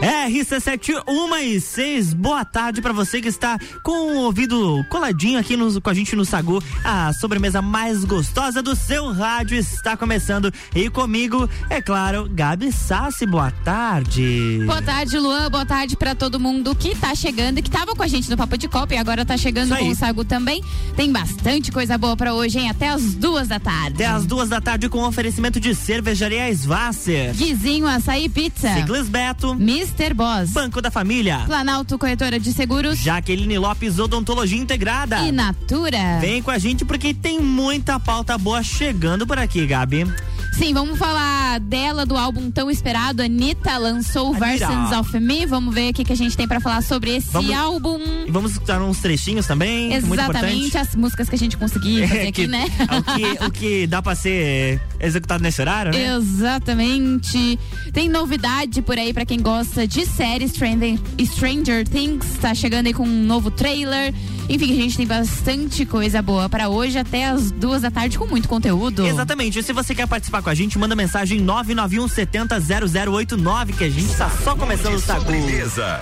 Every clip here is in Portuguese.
RC7 1 e 6, boa tarde para você que está com o ouvido coladinho aqui no, com a gente no Sagu. A sobremesa mais gostosa do seu rádio está começando. E comigo, é claro, Gabi Sassi, boa tarde. Boa tarde, Luan, boa tarde para todo mundo que tá chegando e que tava com a gente no Papo de Copa e agora tá chegando com o Sagu também. Tem bastante coisa boa para hoje, hein? Até as duas da tarde. Até as duas da tarde com oferecimento de cervejaria Svasser. Guizinho Açaí Pizza. Ciclis Beto. Mr. Boss. Banco da Família. Planalto Corretora de Seguros. Jaqueline Lopes Odontologia Integrada. E Natura. Vem com a gente porque tem muita pauta boa chegando por aqui, Gabi. Sim, vamos falar dela, do álbum tão esperado. Anitta lançou Anira. Versions of Me. Vamos ver o que, que a gente tem para falar sobre esse vamos, álbum. E vamos escutar uns trechinhos também. Exatamente, as músicas que a gente conseguir fazer é, aqui, que, né? o, que, o que dá pra ser executado nesse horário, né? Exatamente. Tem novidade por aí para quem gosta de séries. Stranger, Stranger Things tá chegando aí com um novo trailer. Enfim, a gente tem bastante coisa boa para hoje até as duas da tarde com muito conteúdo. Exatamente. E se você quer participar com a gente, manda mensagem 991 70 0089 que a gente tá só começando o Sagu. Beleza.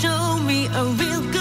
show me a real good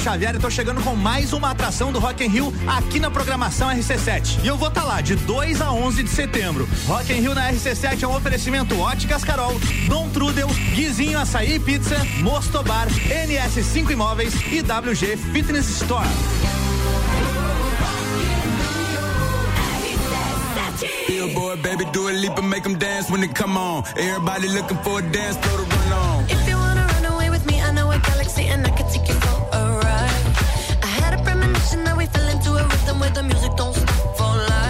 Xavier e tô chegando com mais uma atração do Rock in Rio aqui na programação RC7. E eu vou estar tá lá de 2 a 11 de setembro. Rock in Rio na RC7 é um oferecimento Óticas Carol, Dom Trudel, Guizinho Açaí Pizza, Mostobar, NS5 Imóveis e WG Fitness Store. Billboard, baby, do a leap and make them dance when they come on. Everybody looking for a dance, throw the run on. Fell into a rhythm where the music don't stop for life.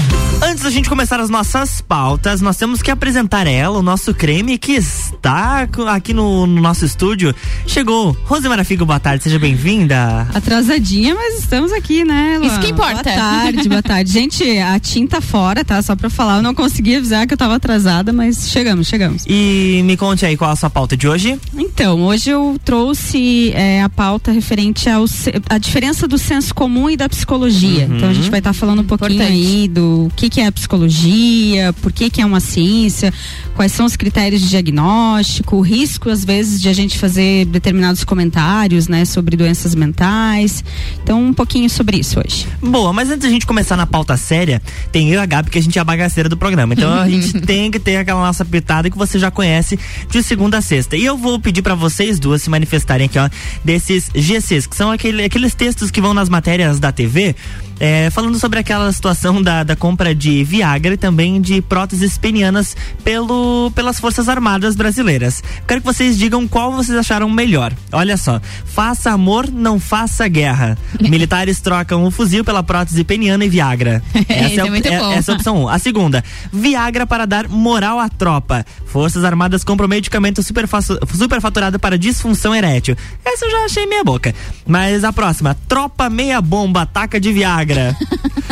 Antes da gente começar as nossas pautas, nós temos que apresentar ela, o nosso creme que está aqui no, no nosso estúdio. Chegou. Rosemara Figo, boa tarde, seja bem-vinda. Atrasadinha, mas estamos aqui, né? Luan? Isso que importa. Boa tarde, boa tarde. Gente, a tinta fora, tá? Só pra falar, eu não consegui avisar que eu tava atrasada, mas chegamos, chegamos. E me conte aí qual a sua pauta de hoje. Então, hoje eu trouxe é, a pauta referente ao a diferença do senso comum e da psicologia. Então a gente vai estar falando um pouquinho Importante. aí do que, que é a psicologia, por que, que é uma ciência, quais são os critérios de diagnóstico, o risco, às vezes, de a gente fazer determinados comentários, né, sobre doenças mentais. Então, um pouquinho sobre isso hoje. Boa, mas antes da gente começar na pauta séria, tem eu e a Gabi que a gente é a bagaceira do programa. Então a gente tem que ter aquela nossa pitada que você já conhece de segunda a sexta. E eu vou pedir pra vocês duas se manifestarem aqui, ó, desses GCs, que são aquele, aqueles textos que vão nas matérias da TV é, falando sobre aquela situação da, da compra de Viagra e também de próteses penianas pelo, pelas Forças Armadas Brasileiras. Quero que vocês digam qual vocês acharam melhor. Olha só, faça amor, não faça guerra. Militares trocam o fuzil pela prótese peniana e Viagra. É a- muito bom. essa é a opção 1. A segunda, Viagra para dar moral à tropa. Forças Armadas compram medicamento superfaturado para disfunção erétil. Essa eu já achei meia boca. Mas a próxima, tropa meia bomba, ataca de Viagra. gonna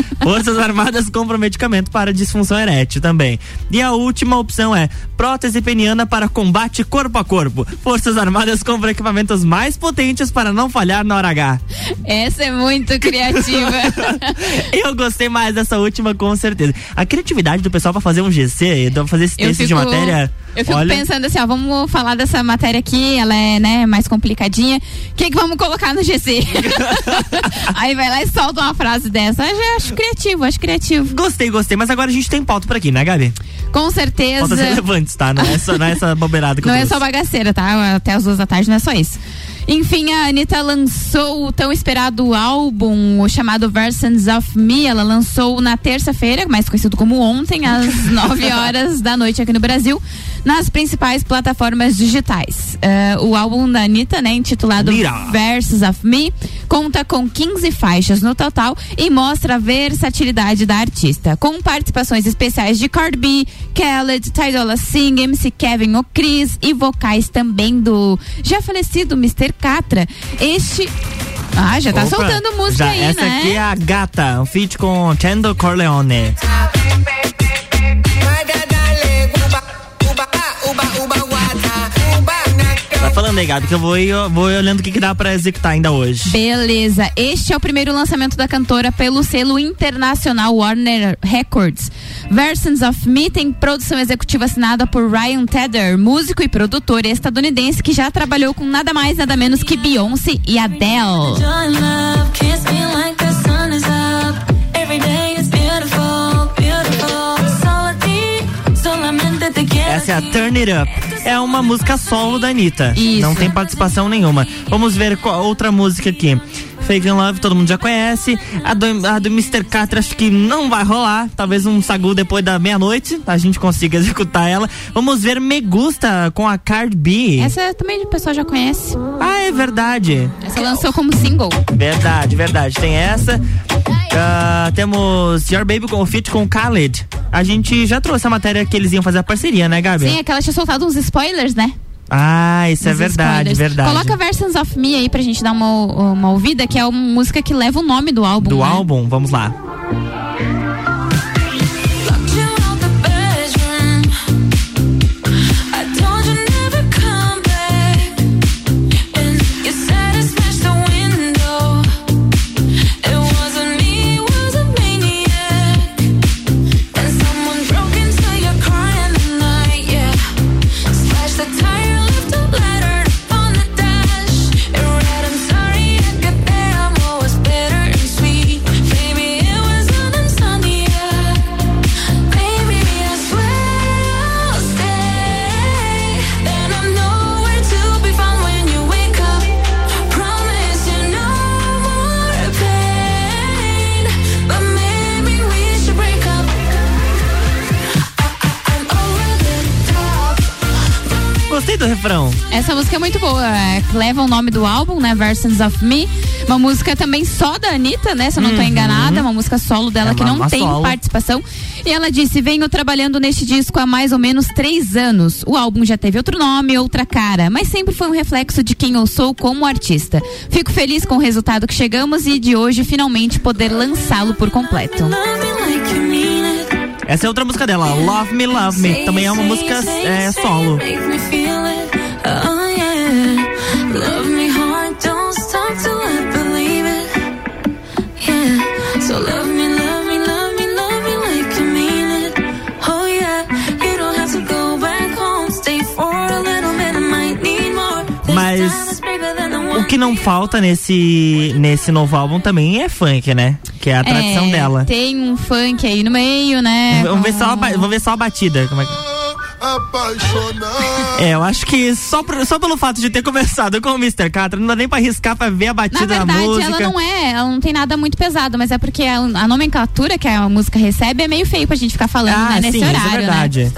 Forças Armadas compram medicamento para disfunção erétil também. E a última opção é prótese peniana para combate corpo a corpo. Forças Armadas compram equipamentos mais potentes para não falhar na hora H. Essa é muito criativa. Eu gostei mais dessa última, com certeza. A criatividade do pessoal pra fazer um GC, pra fazer esse texto de matéria. Eu fico olha, pensando assim, ó, vamos falar dessa matéria aqui, ela é, né, mais complicadinha. O que que vamos colocar no GC? Aí vai lá e solta uma frase dessa. Eu já acho criativo, acho criativo. Gostei, gostei. Mas agora a gente tem pauta por aqui, né, Gabi? Com certeza. Pautas relevantes, tá? Não é só, não é essa bobeirada que Não é trouxe. só bagaceira, tá? Até as duas da tarde não é só isso. Enfim, a Anitta lançou o tão esperado álbum, o chamado Versions of Me. Ela lançou na terça-feira, mais conhecido como ontem, às 9 horas da noite aqui no Brasil, nas principais plataformas digitais. Eh, o álbum da Anitta, né, intitulado Mira. Verses of Me, conta com 15 faixas no total e mostra a versatilidade da artista, com participações especiais de Cardi B, Khaled, Ty Dolla Singh, MC Kevin ou Chris e vocais também do já falecido Mr. Catra. Este ah, já tá Opa, soltando música já, aí, Essa né? aqui é a Gata, um feat com Chendo Corleone. Vai falando aí, Gabi, que eu vou, eu vou olhando o que, que dá pra executar ainda hoje. Beleza, este é o primeiro lançamento da cantora pelo selo internacional Warner Records. Versions of Me tem produção executiva assinada por Ryan Tedder, músico e produtor estadunidense que já trabalhou com nada mais nada menos que Beyoncé e Adele. Te quiero. Essa é a Turn It Up. É uma música solo da Anitta. Isso. Não tem participação nenhuma. Vamos ver qual outra música aqui. Fake in Love, todo mundo já conhece. A do, a do Mr. Catra, acho que não vai rolar. Talvez um sagu depois da meia-noite, a gente consiga executar ela. Vamos ver Me Gusta com a Cardi B. Essa também o pessoal já conhece. Ah, é verdade. Essa lançou como single. Verdade, verdade. Tem essa. Ah, temos Your Baby com feat com Khaled. A gente já trouxe a matéria que eles iam fazer a parceria, né, Gabi? Sim, é que ela tinha soltado uns spoilers, né? Ah, isso é Uns verdade, spoilers. verdade. Coloca Versions of Me aí pra gente dar uma, uma ouvida, que é uma música que leva o nome do álbum. Do né? álbum, vamos lá. É, que leva o nome do álbum, né? Versions of Me. Uma música também só da Anitta, né? Se eu não tô enganada, uma música solo dela Uhum. É que uma- não uma tem solo. participação. E ela disse: venho trabalhando neste disco há mais ou menos três anos. O álbum já teve outro nome, outra cara, mas sempre foi um reflexo de quem eu sou como artista. Fico feliz com o resultado que chegamos e de hoje finalmente poder lançá-lo por completo. Essa é outra música dela, Love Me, Love Me. Também é uma música é, solo. Não falta nesse, nesse novo álbum também é funk, né? Que é a tradição É, dela. Tem um funk aí no meio, né? Vamos ver, só a, vamos ver só a batida. Como é que... apaixonado. É, eu acho que só, por- só pelo fato de ter conversado com o Mr. Catra, não dá nem pra arriscar pra ver a Na batida da verdade, música. ela não é, ela não tem nada muito pesado, mas é porque a, a nomenclatura que a música recebe é meio feio pra gente ficar falando Ah, né, nesse sim, isso horário, é verdade. né?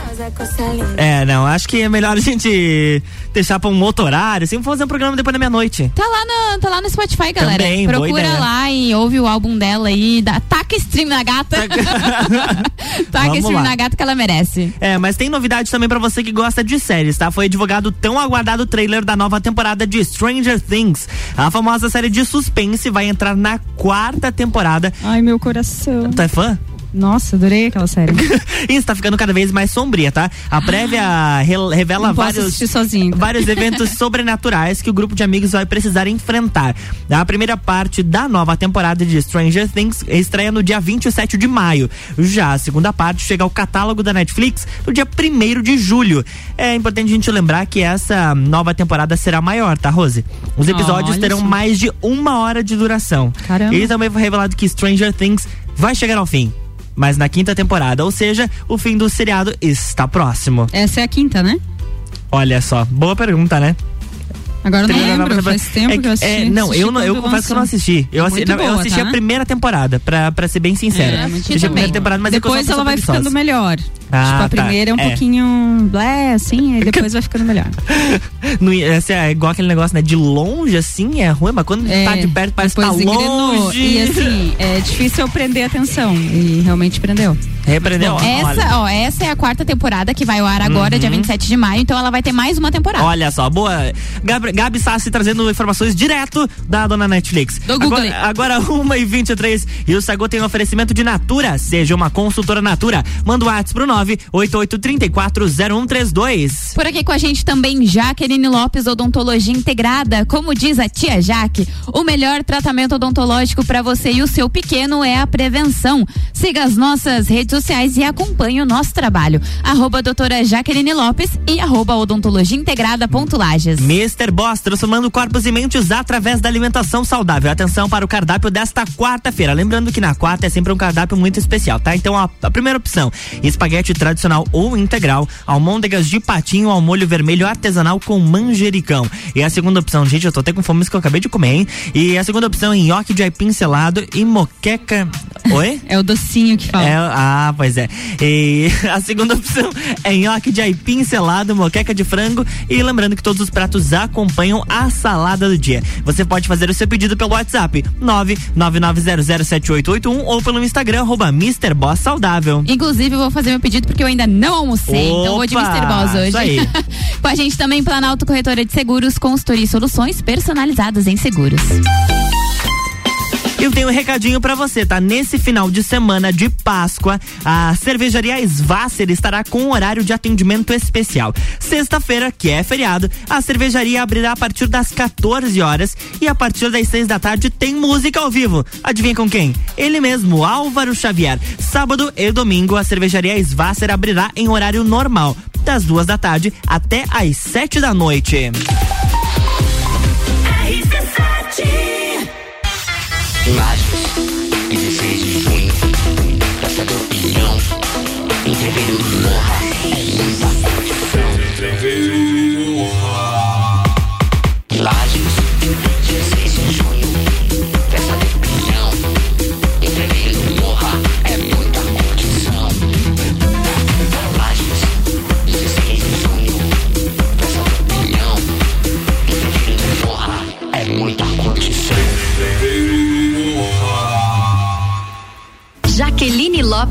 É, não, acho que é melhor a gente deixar pra um outro horário, assim, fazer um programa depois da meia-noite. Tá lá, no, tá lá no Spotify, galera. Também, boa Procura ideia. lá e ouve o álbum dela aí. Dá, taca stream na gata. taca Vamos stream lá. na gata que ela merece. É, mas tem novidade também pra você que gosta de séries, tá? Foi divulgado o tão aguardado trailer da nova temporada de Stranger Things. A famosa série de suspense vai entrar na quarta temporada. Ai, meu coração. Tu é fã? Nossa, adorei aquela série. e está ficando cada vez mais sombria, tá? A prévia re- revela Não vários sozinho. vários eventos sobrenaturais que o grupo de amigos vai precisar enfrentar. A primeira parte da nova temporada de Stranger Things estreia no dia 27 de maio. Já a segunda parte chega ao catálogo da Netflix no dia 1 de julho. É importante a gente lembrar que essa nova temporada será maior, tá, Rose? Os episódios Olha terão só. mais de uma hora de duração. Caramba. E também foi revelado que Stranger Things vai chegar ao fim. Mas na quinta temporada, ou seja, o fim do seriado está próximo. Essa é a quinta, né? Olha só, boa pergunta, né? Agora eu não lembro, faz tempo que eu É assisti. não, Assisti eu, não, eu confesso que eu não assisti. Eu, É assi- não, eu boa, assisti tá? a primeira temporada, pra, pra ser bem sincero. É, assisti a primeira temporada, mas é eu depois ela vai pessoa ficando preguiçosa. melhor. Ah, tipo, a tá. primeira é um É. pouquinho blé, assim, aí depois vai ficando melhor. No, esse é igual aquele negócio, né? De longe, assim, é ruim, mas quando tá de perto parece que tá engrenou. longe. E assim, é difícil eu prender atenção. E realmente prendeu. Repreendeu? Essa, ó, essa é a quarta temporada que vai ao ar agora, dia 27 de maio, então ela vai ter mais uma temporada. Olha só, boa. Gabi, Gabi Sassi trazendo informações direto da dona Netflix. Do Google. Agora, agora 1h23 e o Sagu tem um oferecimento de Natura. Seja uma consultora Natura. Manda o WhatsApp pro 988340132. Por aqui com a gente também Jaqueline Lopes, Odontologia Integrada. Como diz a tia Jaque, o melhor tratamento odontológico para você e o seu pequeno é a prevenção. Siga as nossas redes sociais e acompanhe o nosso trabalho. Arroba doutora Jaqueline Lopes e arroba odontologia integrada ponto Lages. Mr. Boss, transformando corpos e mentes através da alimentação saudável. Atenção para o cardápio desta quarta-feira. Lembrando que na quarta é sempre um cardápio muito especial, tá? Então, a, a primeira opção, espaguete tradicional ou integral, almôndegas de patinho ao molho vermelho artesanal com manjericão. E a segunda opção, gente, eu tô até com fome, isso que eu acabei de comer, hein? E a segunda opção é nhoque de aipim selado e moqueca... Oi? É o docinho que fala. É, ah, pois é. E a segunda opção é nhoque de aipim selado, moqueca de frango e lembrando que todos os pratos acompanham a salada do dia. Você pode fazer o seu pedido pelo WhatsApp 999007881 ou pelo Instagram arroba Mr. Boss Saudável. Inclusive, eu vou fazer meu pedido porque eu ainda não almocei. então, vou de Opa, Mr. Boss hoje. isso aí. Com a gente também, Planalto Corretora de Seguros, consultoria e soluções personalizadas em seguros. Eu tenho um recadinho pra você, tá? Nesse final de semana de Páscoa, a cervejaria Svasser estará com um horário de atendimento especial. Sexta-feira, que é feriado, a cervejaria abrirá a partir das 14 horas e a partir das 6 da tarde tem música ao vivo. Adivinha com quem? Ele mesmo, Álvaro Xavier. Sábado e domingo, a cervejaria Svasser abrirá em horário normal, das duas da tarde até às 7 da noite. Lages, 16 de junho, Praça do Pinhão, entreveiro do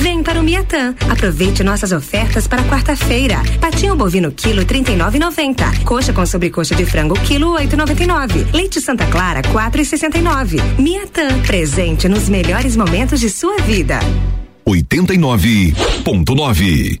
Vem para o Miatã. Aproveite nossas ofertas para quarta-feira. Patinho bovino quilo 39,90. Coxa com sobrecoxa de frango quilo 8,99. Leite Santa Clara 4,69. Miatã, presente nos melhores momentos de sua vida. 89.9.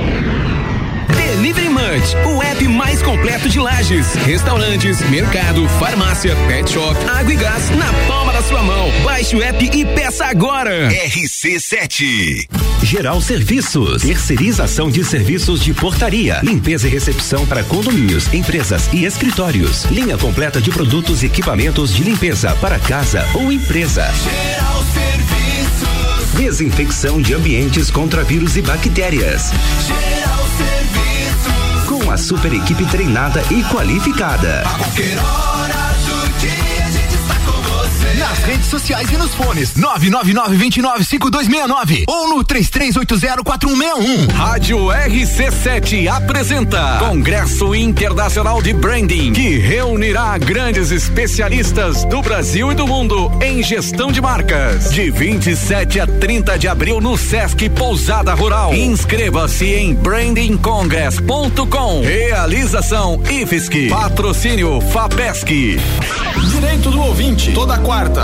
Delivery Munch, o app mais completo de lajes, restaurantes, mercado, farmácia, pet shop, água e gás na palma da sua mão. Baixe o app e peça agora. RC7. Geral Serviços. Terceirização de serviços de portaria, limpeza e recepção para condomínios, empresas e escritórios. Linha completa de produtos e equipamentos de limpeza para casa ou empresa. Geral Serviços. Desinfecção de ambientes contra vírus e bactérias. Geral Serviços. Com a super equipe treinada e qualificada. A Nas redes sociais e nos fones. 999-295269 ou no 33804161. Rádio RC7 apresenta Congresso Internacional de Branding, que reunirá grandes especialistas do Brasil e do mundo em gestão de marcas. De 27 a 30 de abril no Sesc Pousada Rural. Inscreva-se em brandingcongress.com. Realização IFSC. Patrocínio FAPESC. Direito do ouvinte, toda quarta,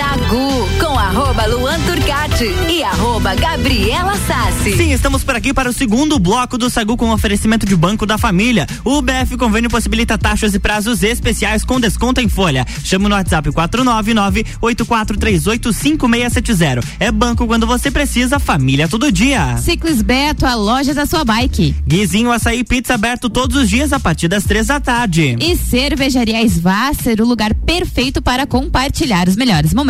Sagu com arroba Luan Turcati e arroba Gabriela Sassi. Sim, estamos por aqui para o segundo bloco do Sagu com oferecimento de Banco da Família. O BF Convênio possibilita taxas e prazos especiais com desconto em folha. Chama no WhatsApp 499-8438-5670. É banco quando você precisa, família todo dia. Ciclis Beto, a loja da sua bike. Guizinho Açaí Pizza aberto todos os dias a partir das três da tarde. E Cervejaria Svasser, o lugar perfeito para compartilhar os melhores momentos.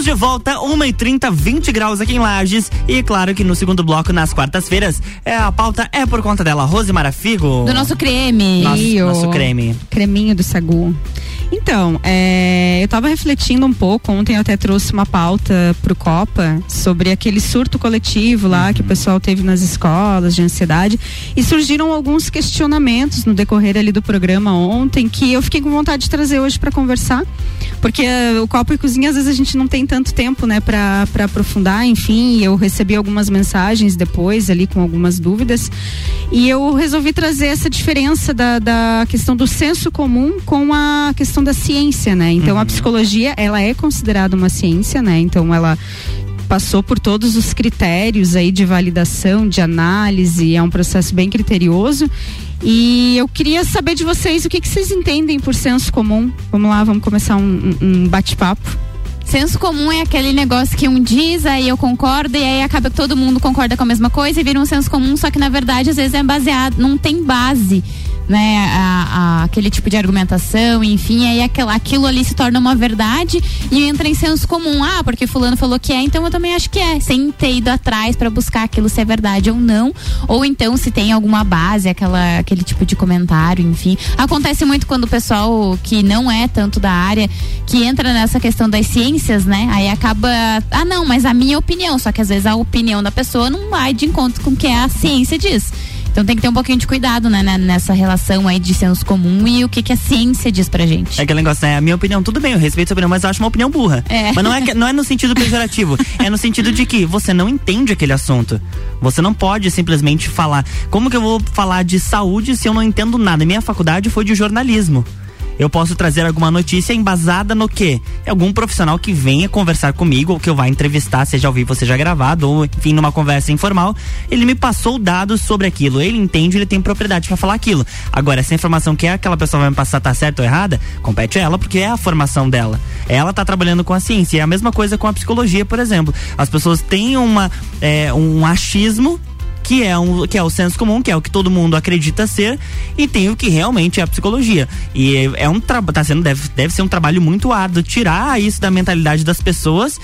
Estamos de volta, 1h30, 20 graus aqui em Lages. E claro que no segundo bloco, nas quartas-feiras, é, a pauta é por conta dela, Rose Marafigo. Do nosso creme. Nosso, nosso creme. Creminho do Sagu. Então, é, eu tava refletindo um pouco, ontem eu até trouxe uma pauta pro Copa sobre aquele surto coletivo lá que o pessoal teve nas escolas de ansiedade e surgiram alguns questionamentos no decorrer ali do programa ontem que eu fiquei com vontade de trazer hoje para conversar, porque eh, o Copa e Cozinha às vezes a gente não tem tanto tempo, né, para aprofundar, enfim, eu recebi algumas mensagens depois ali com algumas dúvidas e eu resolvi trazer essa diferença da, da questão do senso comum com a questão da ciência, né? Então a psicologia, ela é considerada uma ciência, né? Então ela passou por todos os critérios aí de validação, de análise, é um processo bem criterioso. E eu queria saber de vocês o que, que vocês entendem por senso comum. Vamos lá, vamos começar um, um- um bate-papo. Senso comum é aquele negócio que um diz, aí eu concordo, e aí acaba que todo mundo concorda com a mesma coisa e vira um senso comum, só que na verdade às vezes é baseado, não tem base, né? a- a- aquele tipo de argumentação, enfim, aí aquela, aquilo ali se torna uma verdade e entra em senso comum. Ah, porque fulano falou que é, então eu também acho que é, sem ter ido atrás para buscar aquilo se é verdade ou não, ou então se tem alguma base, aquela, aquele tipo de comentário, enfim. Acontece muito quando o pessoal que não é tanto da área, que entra nessa questão das ciências, né? Aí acaba, ah não, mas a minha opinião, só que às vezes a opinião da pessoa não vai de encontro com o que a ciência diz. Então tem que ter um pouquinho de cuidado, né, né, nessa relação aí de senso comum e o que, que a ciência diz pra gente. É aquele negócio, né? A minha opinião, tudo bem, eu respeito sua opinião, mas eu acho uma opinião burra. É. Mas não é, não é no sentido pejorativo, é no sentido de que você não entende aquele assunto. Você não pode simplesmente falar. Como que eu vou falar de saúde se eu não entendo nada? Minha faculdade foi de jornalismo. Eu posso trazer alguma notícia embasada no quê? É algum profissional que venha conversar comigo ou que eu vá entrevistar, seja ao vivo, seja gravado, ou enfim, numa conversa informal. Ele me passou dados sobre aquilo. Ele entende, ele tem propriedade para falar aquilo. Agora, essa informação que aquela pessoa vai me passar tá certa ou errada, compete ela, porque é a formação dela. Ela tá trabalhando com a ciência. É a mesma coisa com a psicologia, por exemplo. As pessoas têm uma, é, um achismo que é, um, que é o senso comum, que é o que todo mundo acredita ser, e tem o que realmente é a psicologia. E é, é um trabalho, tá sendo, deve, deve ser um trabalho muito árduo tirar isso da mentalidade das pessoas.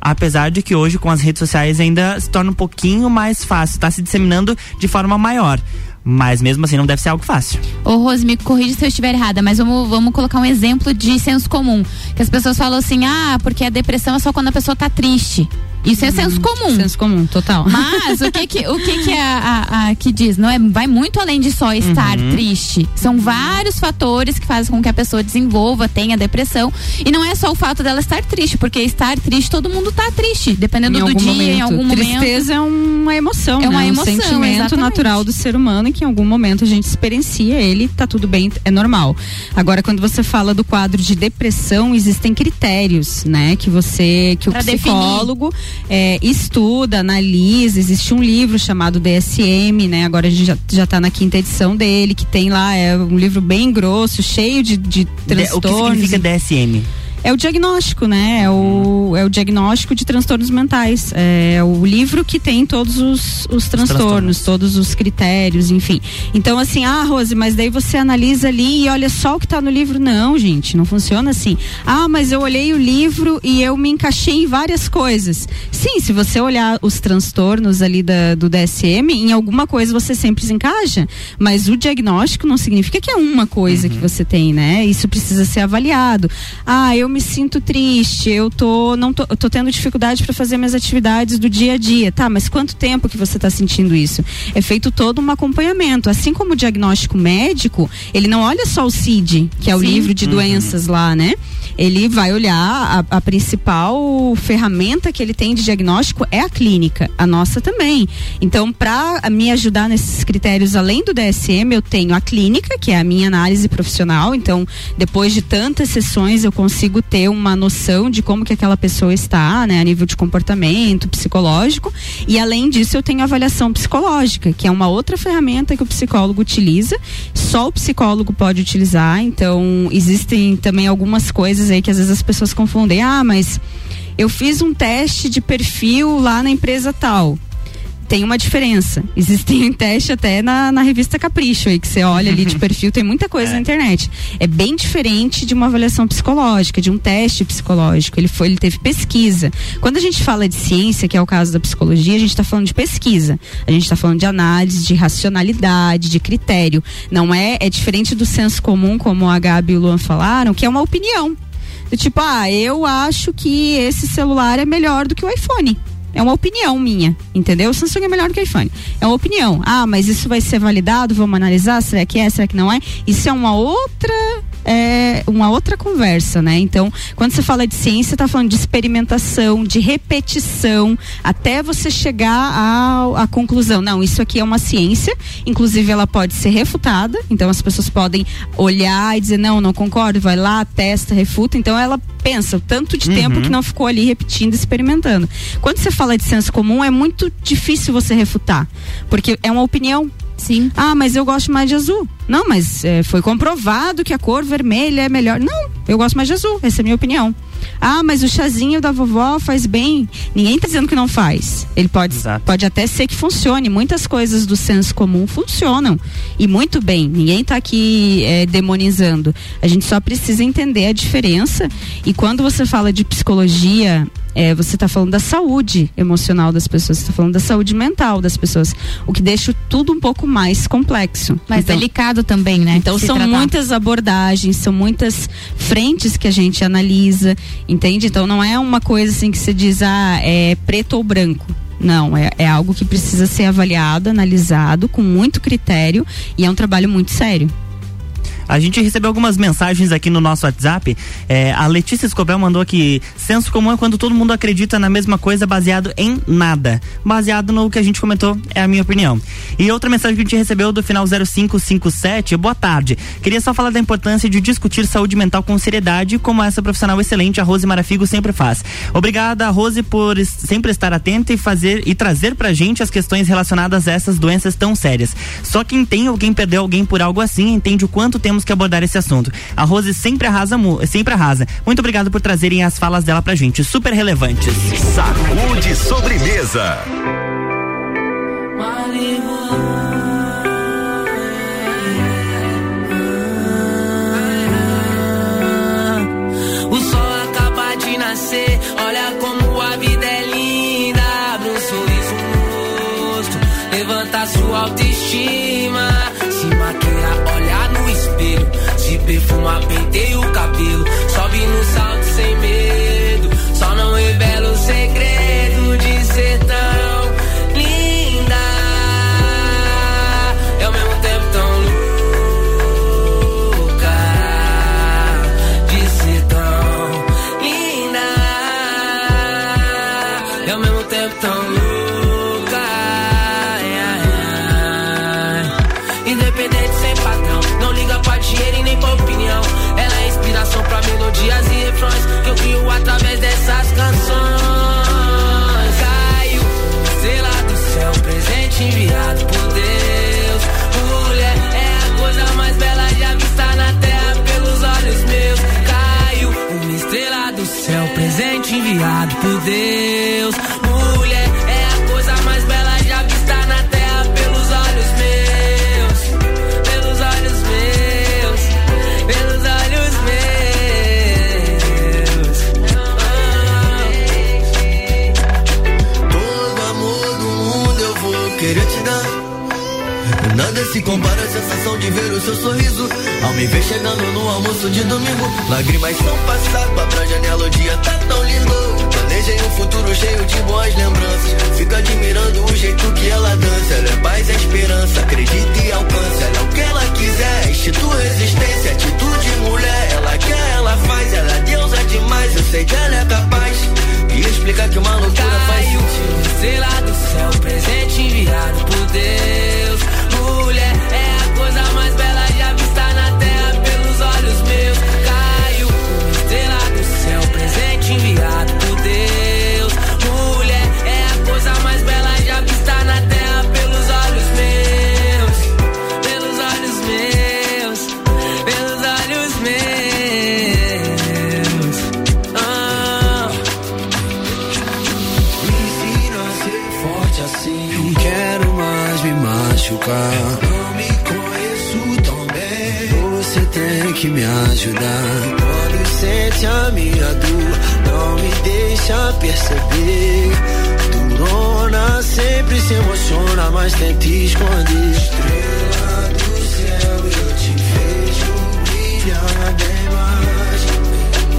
Apesar de que hoje com as redes sociais ainda se torna um pouquinho mais fácil, está se disseminando de forma maior. Mas mesmo assim não deve ser algo fácil. Ô, Rose, me corrija se eu estiver errada, mas vamos, vamos colocar um exemplo de senso comum. Que as pessoas falam assim, ah, porque a depressão é só quando a pessoa tá triste. Isso é senso comum. Senso comum, total. Mas o que que, o que, que a, a- a- que diz? Não é, vai muito além de só estar Uhum. triste. São vários fatores que fazem com que a pessoa desenvolva, tenha depressão. E não é só o fato dela estar triste, porque estar triste, todo mundo tá triste, dependendo Em do dia, momento. em algum momento. Tristeza é uma emoção, É uma né? emoção, um sentimento exatamente. natural do ser humano e que em algum momento a gente experiencia ele, tá tudo bem, é normal. Agora, quando você fala do quadro de depressão, existem critérios, né? Que você, que Pra o psicólogo é, estuda, analisa. Existe um livro chamado DSM, né? Agora a gente já, já tá na quinta edição dele, que tem lá, é um livro bem grosso, cheio de, de De- o transtornos. que significa DSM? É o diagnóstico, né? É o, é o diagnóstico de transtornos mentais. É o livro que tem todos os, os transtornos, transtornos. todos os critérios, enfim. Então, assim, ah, Rose, mas daí você analisa ali e olha só o que tá no livro. Não, gente, não funciona assim. Ah, mas eu olhei o livro e eu me encaixei em várias coisas. Sim, se você olhar os transtornos ali da, do DSM, em alguma coisa você sempre se encaixa. Mas o diagnóstico não significa que é uma coisa que você tem, né? Isso precisa ser avaliado. Ah, eu me sinto triste, eu tô não tô, tô tendo dificuldade para fazer minhas atividades do dia a dia. Tá, mas quanto tempo que você está sentindo isso? É feito todo um acompanhamento. Assim como o diagnóstico médico, ele não olha só o CID, que é o Sim. livro de Uhum. doenças lá, né? Ele vai olhar a, a principal ferramenta que ele tem de diagnóstico é a clínica, a nossa também. Então, para me ajudar nesses critérios além do DSM, eu tenho a clínica, que é a minha análise profissional. Então, depois de tantas sessões, eu consigo ter uma noção de como que aquela pessoa está, né, a nível de comportamento, psicológico. E além disso, eu tenho avaliação psicológica, que é uma outra ferramenta que o psicólogo utiliza. Só o psicólogo pode utilizar. Então, existem também algumas coisas aí que às vezes as pessoas confundem. Ah, mas eu fiz um teste de perfil lá na empresa tal tem uma diferença. Existem teste até na, na revista Capricho aí, que você olha ali de perfil, tem muita coisa na internet. É bem diferente de uma avaliação psicológica, de um teste psicológico. Ele foi, ele teve pesquisa. Quando a gente fala de ciência, que é o caso da psicologia, a gente está falando de pesquisa. A gente está falando de análise, de racionalidade, de critério. Não é, é diferente do senso comum, como a Gabi e o Luan falaram, que é uma opinião. Do tipo, ah, eu acho que esse celular é melhor do que o iPhone. É uma opinião minha, entendeu? O Samsung é melhor que o iPhone. É uma opinião. Ah, mas isso vai ser validado? Vamos analisar? Será que é? Será que não é? Isso é uma outra é uma outra conversa, né? Então, quando você fala de ciência, está falando de experimentação, de repetição, até você chegar à, à conclusão. Não, isso aqui é uma ciência, inclusive ela pode ser refutada, então as pessoas podem olhar e dizer, não, não concordo, vai lá, testa, refuta. Então ela pensa o tanto de Uhum. tempo que não ficou ali repetindo, experimentando. Quando você fala de senso comum, é muito difícil você refutar, porque é uma opinião. Sim. Ah, mas eu gosto mais de azul. Não, mas eh, foi comprovado que a cor vermelha é melhor. Não, eu gosto mais de azul. Essa é a minha opinião. Ah, mas o chazinho da vovó faz bem. Ninguém tá dizendo que não faz. Ele pode, pode até ser que funcione. Muitas coisas do senso comum funcionam. E muito bem. Ninguém tá aqui eh, demonizando. A gente só precisa entender a diferença. E quando você fala de psicologia, eh, você está falando da saúde emocional das pessoas, você está falando da saúde mental das pessoas, o que deixa tudo um pouco mais complexo. Mais delicado também, né? Então Se são tratar. muitas abordagens, são muitas frentes que a gente analisa, entende? Então não é uma coisa assim que você diz, ah, é preto ou branco. Não, é, é algo que precisa ser avaliado, analisado, com muito critério e é um trabalho muito sério. A gente recebeu algumas mensagens aqui no nosso WhatsApp. É, a Letícia Escobel mandou aqui: senso comum é quando todo mundo acredita na mesma coisa baseado em nada. Baseado no que a gente comentou, é a minha opinião. E outra mensagem que a gente recebeu do final 0557, boa tarde. Queria só falar da importância de discutir saúde mental com seriedade, como essa profissional excelente, a Rose Marafigo, sempre faz. Obrigada, Rose, por sempre estar atenta e fazer e trazer pra gente as questões relacionadas a essas doenças tão sérias. Só quem tem ou quem perdeu alguém por algo assim entende o quanto temos que abordar esse assunto. A Rose sempre arrasa, sempre arrasa. Muito obrigado por trazerem as falas dela pra gente, super relevantes. Sacude sobremesa. O sol acaba de nascer, olha como a vida é linda. Abre um sorriso no rosto, levanta sua autoestima. Perfuma, penteia o cabelo. Sobe no salto sem medo, compara à sensação de ver o seu sorriso. Ao me ver chegando no almoço de domingo. Lágrimas são passado, vá pra janela, o dia tá tão lindo. Planejei um futuro cheio de boas lembranças. Fico admirando o jeito que ela dança. Ela é paz, é esperança, acredita e alcança. Ela é o que ela quiser, institui resistência, atitude mulher. Ela quer, ela faz, ela é deusa demais. Eu sei que ela é capaz. E explicar que uma loucura faz Caiu, sentido. estrela do céu, presente enviado por Deus. Mulher. É a coisa mais bela deixa perceber. Durona sempre se emociona, mas tenta esconder. Estrela do céu, eu te vejo brilhar bem mais.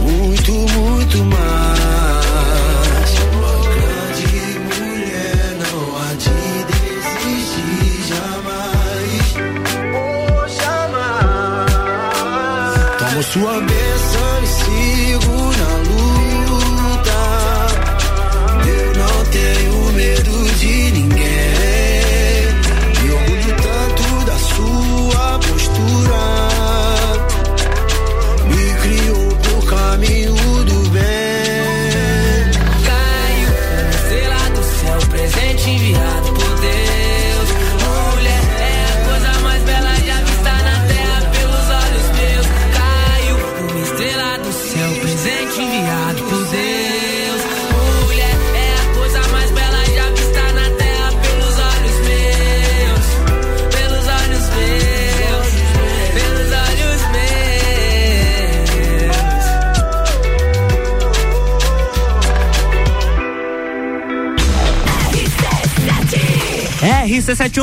Muito, muito mais. Uma grande mulher, não há de desistir jamais. Oh, jamais. Tomo sua bênção e sigo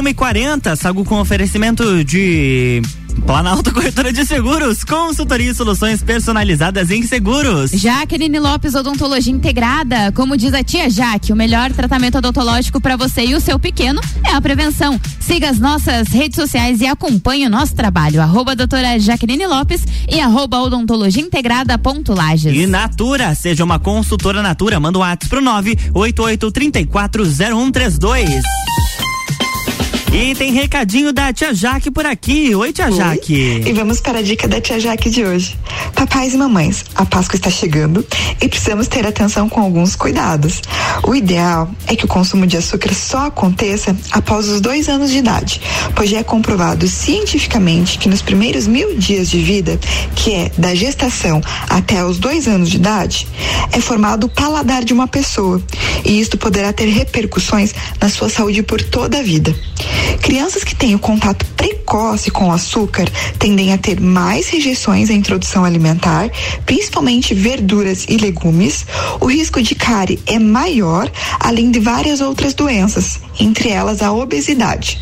RC7140, Sagu com oferecimento de Planalto Corretora de Seguros, consultoria e soluções personalizadas em seguros. Jaqueline Lopes Odontologia Integrada. Como diz a tia Jaque, o melhor tratamento odontológico para você e o seu pequeno é a prevenção. Siga as nossas redes sociais e acompanhe o nosso trabalho. Arroba doutora Jaqueline Lopes e arroba odontologia integrada ponto Lages. E Natura, seja uma consultora Natura, manda um WhatsApp pro 988340132. E tem recadinho da tia Jaque por aqui. Oi, tia Jaque. E vamos para a dica da tia Jaque de hoje. Papais e mamães, a Páscoa está chegando e precisamos ter atenção com alguns cuidados. O ideal é que o consumo de açúcar só aconteça após os dois anos de idade, pois já é comprovado cientificamente que nos primeiros mil dias de vida, que é da gestação até os dois anos de idade, é formado o paladar de uma pessoa e isto poderá ter repercussões na sua saúde por toda a vida. Crianças que têm o contato precoce com o açúcar tendem a ter mais rejeições à introdução alimentar, principalmente verduras e legumes. O risco de cárie é maior, além de várias outras doenças, entre elas a obesidade.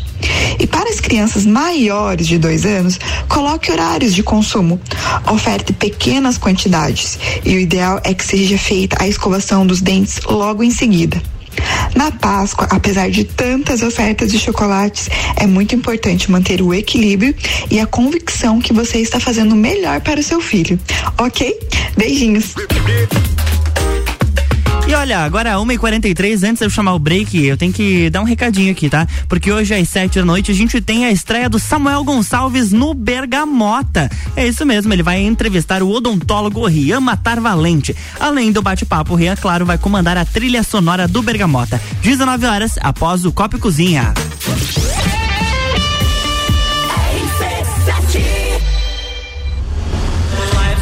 E para as crianças maiores de dois anos, coloque horários de consumo. Oferte pequenas quantidades e o ideal é que seja feita a escovação dos dentes logo em seguida. Na Páscoa, apesar de tantas ofertas de chocolates, é muito importante manter o equilíbrio e a convicção que você está fazendo o melhor para o seu filho. Ok? Beijinhos! E olha, agora 1h43, antes de eu chamar o break, eu tenho que dar um recadinho aqui, tá? Porque hoje às 7 da noite a gente tem a estreia do Samuel Gonçalves no Bergamota. É isso mesmo, ele vai entrevistar o odontólogo Rian Matar Valente. Além do bate-papo, Rian, claro, vai comandar a trilha sonora do Bergamota. 19 horas após o Copo Cozinha.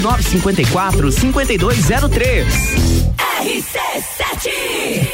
9954 5203. RC7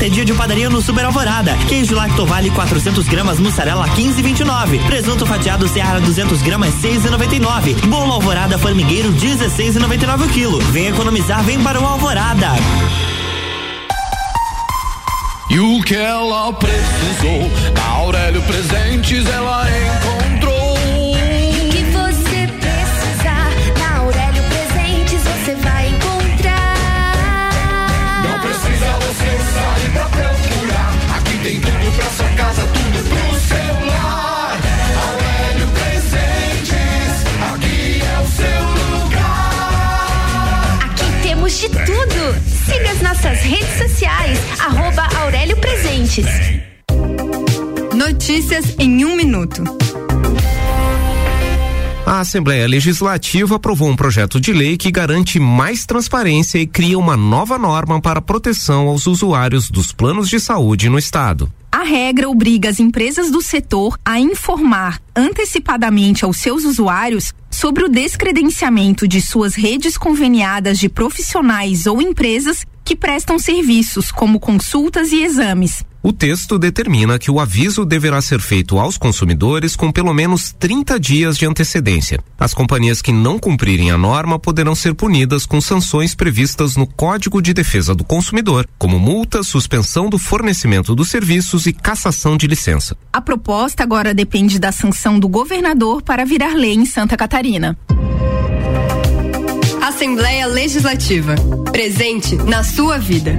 Quarta é dia de padaria no Super Alvorada. Queijo Lactovale 400 gramas, mussarela 15,29. Presunto fatiado Seara 200 gramas 6,99. Bolo Alvorada Formigueiro 16,99 o quilo. Vem economizar, vem para o Alvorada. E o que ela precisou, Aurélio Presentes ela encontrou. Siga as nossas redes sociais, arroba Aurélio Presentes. Notícias em um minuto. A Assembleia Legislativa aprovou um projeto de lei que garante mais transparência e cria uma nova norma para proteção aos usuários dos planos de saúde no Estado. A regra obriga as empresas do setor a informar antecipadamente aos seus usuários sobre o descredenciamento de suas redes conveniadas de profissionais ou empresas que prestam serviços como consultas e exames. O texto determina que o aviso deverá ser feito aos consumidores com pelo menos 30 dias de antecedência. As companhias que não cumprirem a norma poderão ser punidas com sanções previstas no Código de Defesa do Consumidor, como multa, suspensão do fornecimento dos serviços e cassação de licença. A proposta agora depende da sanção do governador para virar lei em Santa Catarina. Assembleia Legislativa. Presente na sua vida.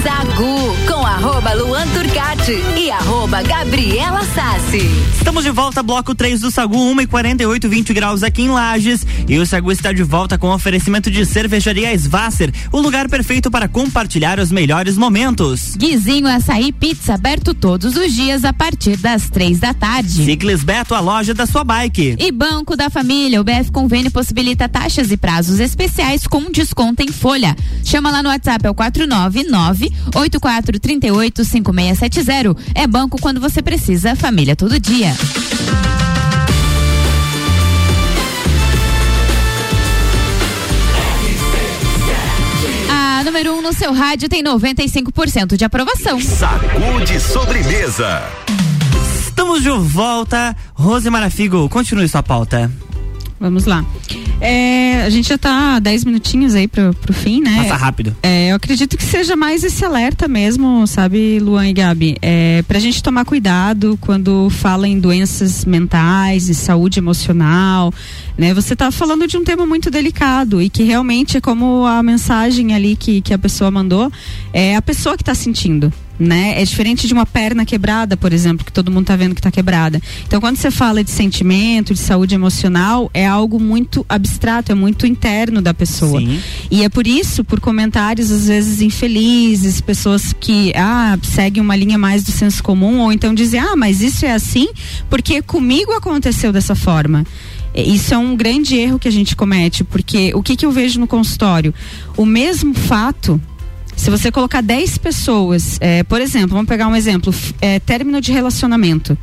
Sagu com arroba Luan Turcati e arroba Gabriela Sassi. Estamos de volta, bloco 3 do Sagu, 1 e 48, 20 graus aqui em Lages. E o Sagu está de volta com oferecimento de cervejaria Svasser, o lugar perfeito para compartilhar os melhores momentos. Guizinho Açaí Pizza aberto todos os dias a partir das três da tarde. Ciclis Beto, a loja da sua bike. E Banco da Família, o BF Convênio possibilita taxas e prazos especiais com desconto em folha. Chama lá no WhatsApp, é o 499 8438 5670. É banco quando você precisa, família todo dia. A número 1 um no seu rádio tem 95% de aprovação. Sacude sobremesa. Estamos de volta. Rose Marafigo, continue sua pauta. Vamos lá. É, a gente já tá 10 minutinhos aí pro, pro fim, né? Passa rápido. É, eu acredito que seja mais esse alerta mesmo, sabe, Luan e Gabi? É, pra gente tomar cuidado quando fala em doenças mentais e saúde emocional, né? Você tá falando de um tema muito delicado e que realmente é como a mensagem ali que, que a pessoa mandou, é a pessoa que tá sentindo. Né? É diferente de uma perna quebrada, por exemplo, que todo mundo tá vendo que tá quebrada. Então, quando você fala de sentimento, de saúde emocional, é algo muito abstrato, é muito interno da pessoa. Sim. E é por isso, por comentários às vezes infelizes, pessoas que ah, seguem uma linha mais do senso comum ou então dizem: "Ah, mas isso é assim porque comigo aconteceu dessa forma". Isso é um grande erro que a gente comete, porque o que, que eu vejo no consultório? O mesmo fato, se você colocar 10 pessoas, eh, por exemplo, vamos pegar um exemplo, eh, término de relacionamento.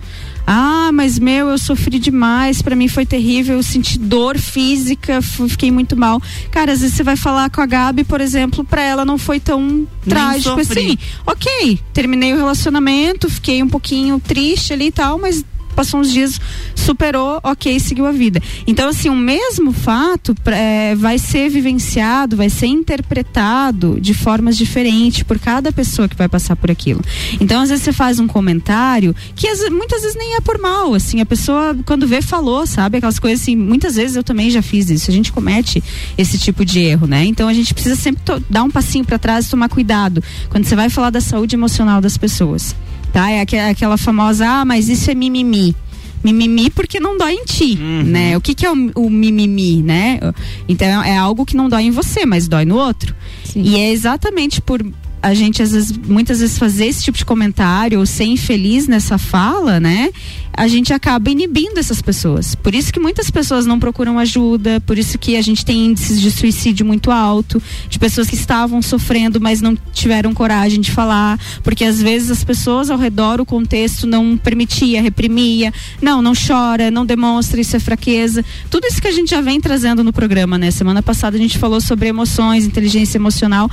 Ah, mas meu, eu sofri demais, pra mim foi terrível, eu senti dor física, fiquei muito mal. Cara, às vezes você vai falar com a Gabi, por exemplo, pra ela não foi tão trágico sofri. assim. Ok, terminei o relacionamento, fiquei um pouquinho triste ali e tal, mas passou uns dias, superou, ok, seguiu a vida. Então, assim, o mesmo fato é, vai ser vivenciado, vai ser interpretado de formas diferentes por cada pessoa que vai passar por aquilo. Então, às vezes você faz um comentário que muitas vezes nem é por mal, assim, a pessoa quando vê falou, sabe? Aquelas coisas assim, muitas vezes eu também já fiz isso, a gente comete esse tipo de erro, né? Então, a gente precisa sempre dar um passinho para trás e tomar cuidado quando você vai falar da saúde emocional das pessoas tá? É aque- aquela famosa, ah, mas isso é mimimi. Mimimi porque não dói em ti, né? O que que é o, o mimimi, né? Então é algo que não dói em você, mas dói no outro. E é exatamente por a gente às vezes, muitas vezes fazer esse tipo de comentário ou ser infeliz nessa fala, né? A gente acaba inibindo essas pessoas. Por isso que muitas pessoas não procuram ajuda, por isso que a gente tem índices de suicídio muito alto, de pessoas que estavam sofrendo, mas não tiveram coragem de falar, porque às vezes as pessoas ao redor, o contexto não permitia, reprimia, não, não chora, não demonstra, isso é fraqueza. Tudo isso que a gente já vem trazendo no programa, né? Semana passada a gente falou sobre emoções, inteligência emocional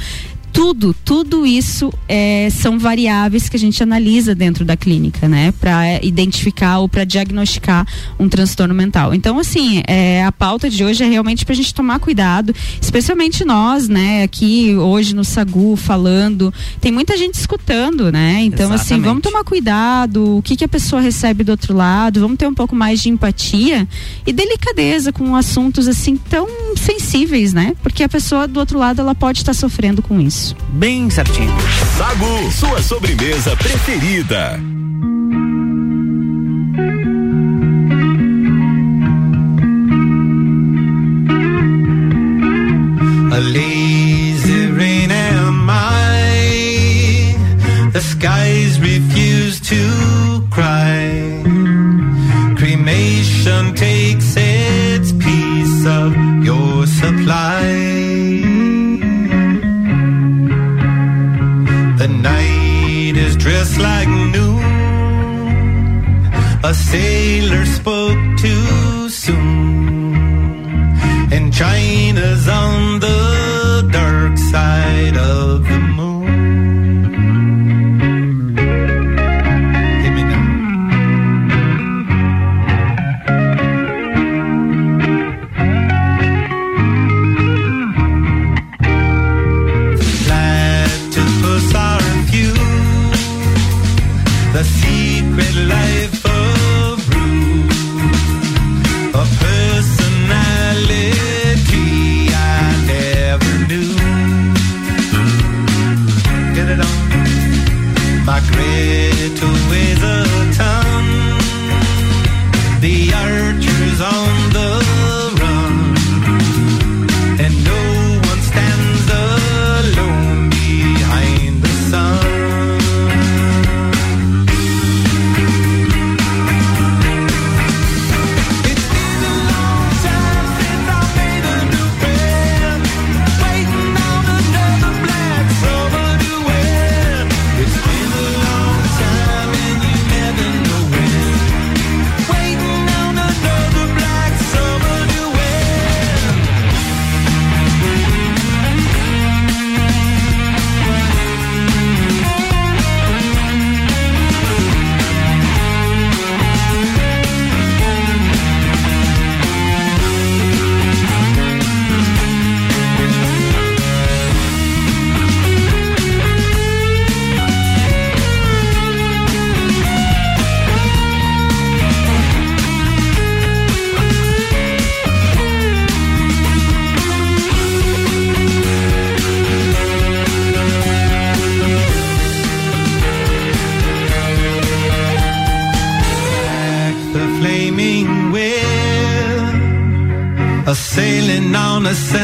tudo, tudo isso é, são variáveis que a gente analisa dentro da clínica, né, para identificar ou para diagnosticar um transtorno mental. Então, assim, é, a pauta de hoje é realmente para a gente tomar cuidado, especialmente nós, né, aqui hoje no Sagu falando, tem muita gente escutando, né? Então, assim, Exatamente. vamos tomar cuidado, o que que a pessoa recebe do outro lado, vamos ter um pouco mais de empatia e delicadeza com assuntos assim tão sensíveis, né? Porque a pessoa do outro lado ela pode estar sofrendo com isso. Bem certinho. Sagu, sua sobremesa preferida. A lazy rain am I. The skies refuse to cry. Cremation takes its piece of your supply. Dressed like noon. A sailor spoke too soon. And China's on the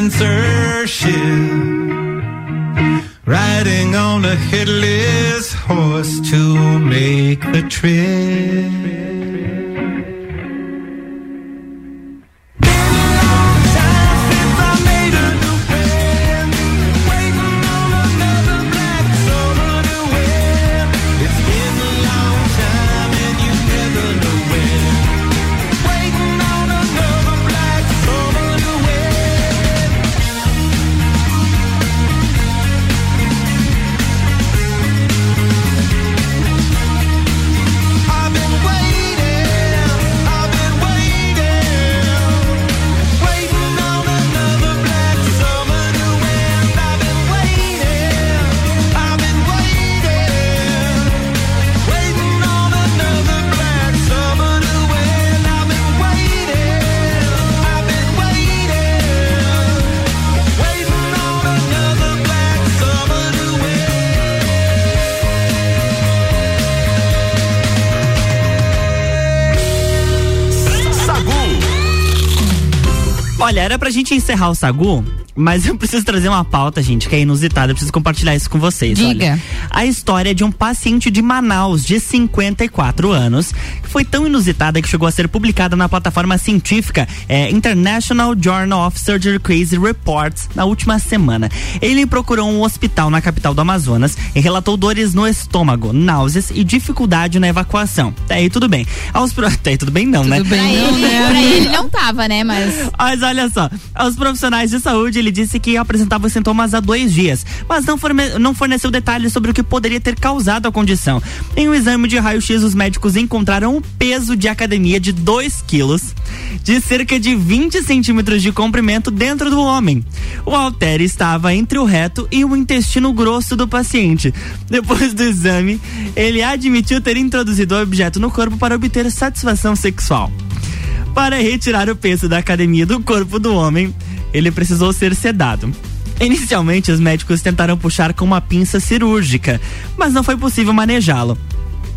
on Olha, era pra gente encerrar o Sagu, mas eu preciso trazer uma pauta, gente, que é inusitada. Eu preciso compartilhar isso com vocês. Diga. Olha. a história de um paciente de Manaus, de 54 anos, que foi tão inusitada que chegou a ser publicada na plataforma científica é, International Journal of Surgery Case Reports na última semana. Ele procurou um hospital na capital do Amazonas e relatou dores no estômago, náuseas e dificuldade na evacuação. Até aí tudo bem. Aos pro... Até aí tudo bem não, né? pra, ele, pra ele não tava, né? Mas. Mas olha só, aos profissionais de saúde, ele disse que apresentava os sintomas há dois dias, mas não, forne não forneceu detalhes sobre o que poderia ter causado a condição. Em um exame de raio-x, os médicos encontraram um peso de academia de 2 quilos, de cerca de 20 centímetros de comprimento dentro do homem. O halter estava entre o reto e o intestino grosso do paciente. Depois do exame, ele admitiu ter introduzido o objeto no corpo para obter satisfação sexual. Para retirar o peso da academia do corpo do homem, ele precisou ser sedado. Inicialmente, os médicos tentaram puxar com uma pinça cirúrgica, mas não foi possível manejá-lo.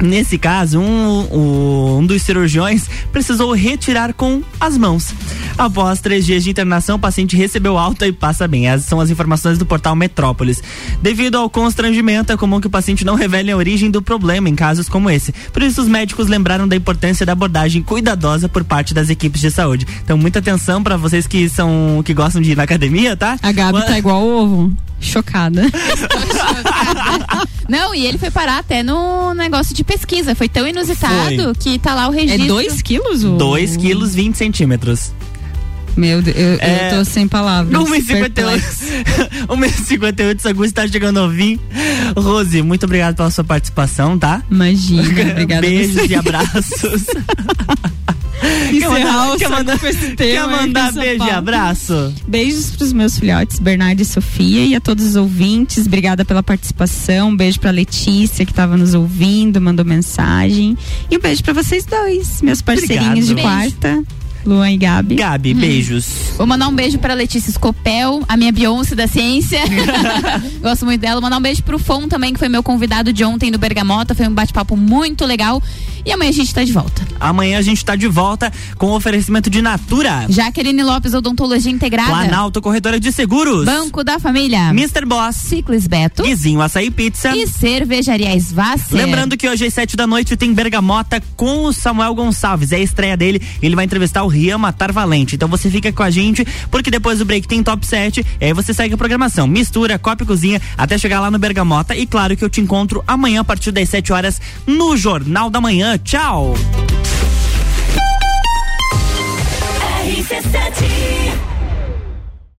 Nesse caso, um, um, dos cirurgiões precisou retirar com as mãos. Após três dias de internação, o paciente recebeu alta e passa bem. Essas são as informações do portal Metrópolis. Devido ao constrangimento, é comum que o paciente não revele a origem do problema em casos como esse. Por isso, os médicos lembraram da importância da abordagem cuidadosa por parte das equipes de saúde. Então, muita atenção para vocês que são que gostam de ir na academia, tá? A Gabi tá igual ovo. Chocada. Não, e ele foi parar até no negócio de pesquisa. Foi tão inusitado Foi. que tá lá o registro. É 2 quilos? O... 2 quilos 20 centímetros. Meu Deus, eu, É, eu tô sem palavras. 1,58. perplexa. 1,58, Sagu está chegando ao fim. Rose, muito obrigado pela sua participação, tá? Imagina, obrigada a Beijos você. e abraços. Encerrar o quer mandar, com esse quer tema aí, mandar beijo e abraço? Beijos pros meus filhotes, Bernardo e Sofia, e a todos os ouvintes. Obrigada pela participação. Um beijo pra Letícia, que tava nos ouvindo, mandou mensagem. E um beijo pra vocês dois, meus parceirinhos Obrigado. de quarta, Luan e Gabi. Gabi, beijos. Vou mandar um beijo pra Letícia Scopel, a minha Beyoncé da ciência. Gosto muito dela. Mandar um beijo pro Fon também, que foi meu convidado de ontem no Bergamota. Foi um bate-papo muito legal. E amanhã a gente tá de volta. Amanhã a gente tá de volta com o oferecimento de Natura. Jaqueline Lopes, Odontologia Integrada. Planalto Corretora de Seguros. Banco da Família. Mr. Boss. Ciclis Beto. Guizinho Açaí Pizza. E Cervejaria Svasser. Lembrando que hoje às sete da noite tem Bergamota com o Samuel Gonçalves. É a estreia dele. Ele vai entrevistar o Rian Matar Valente. Então você fica com a gente, porque depois do break tem top 7. E aí você segue a programação. Mistura, copa e cozinha, até chegar lá no Bergamota. E claro que eu te encontro amanhã a partir das 7 horas no Jornal da Manhã. Tchau! RC7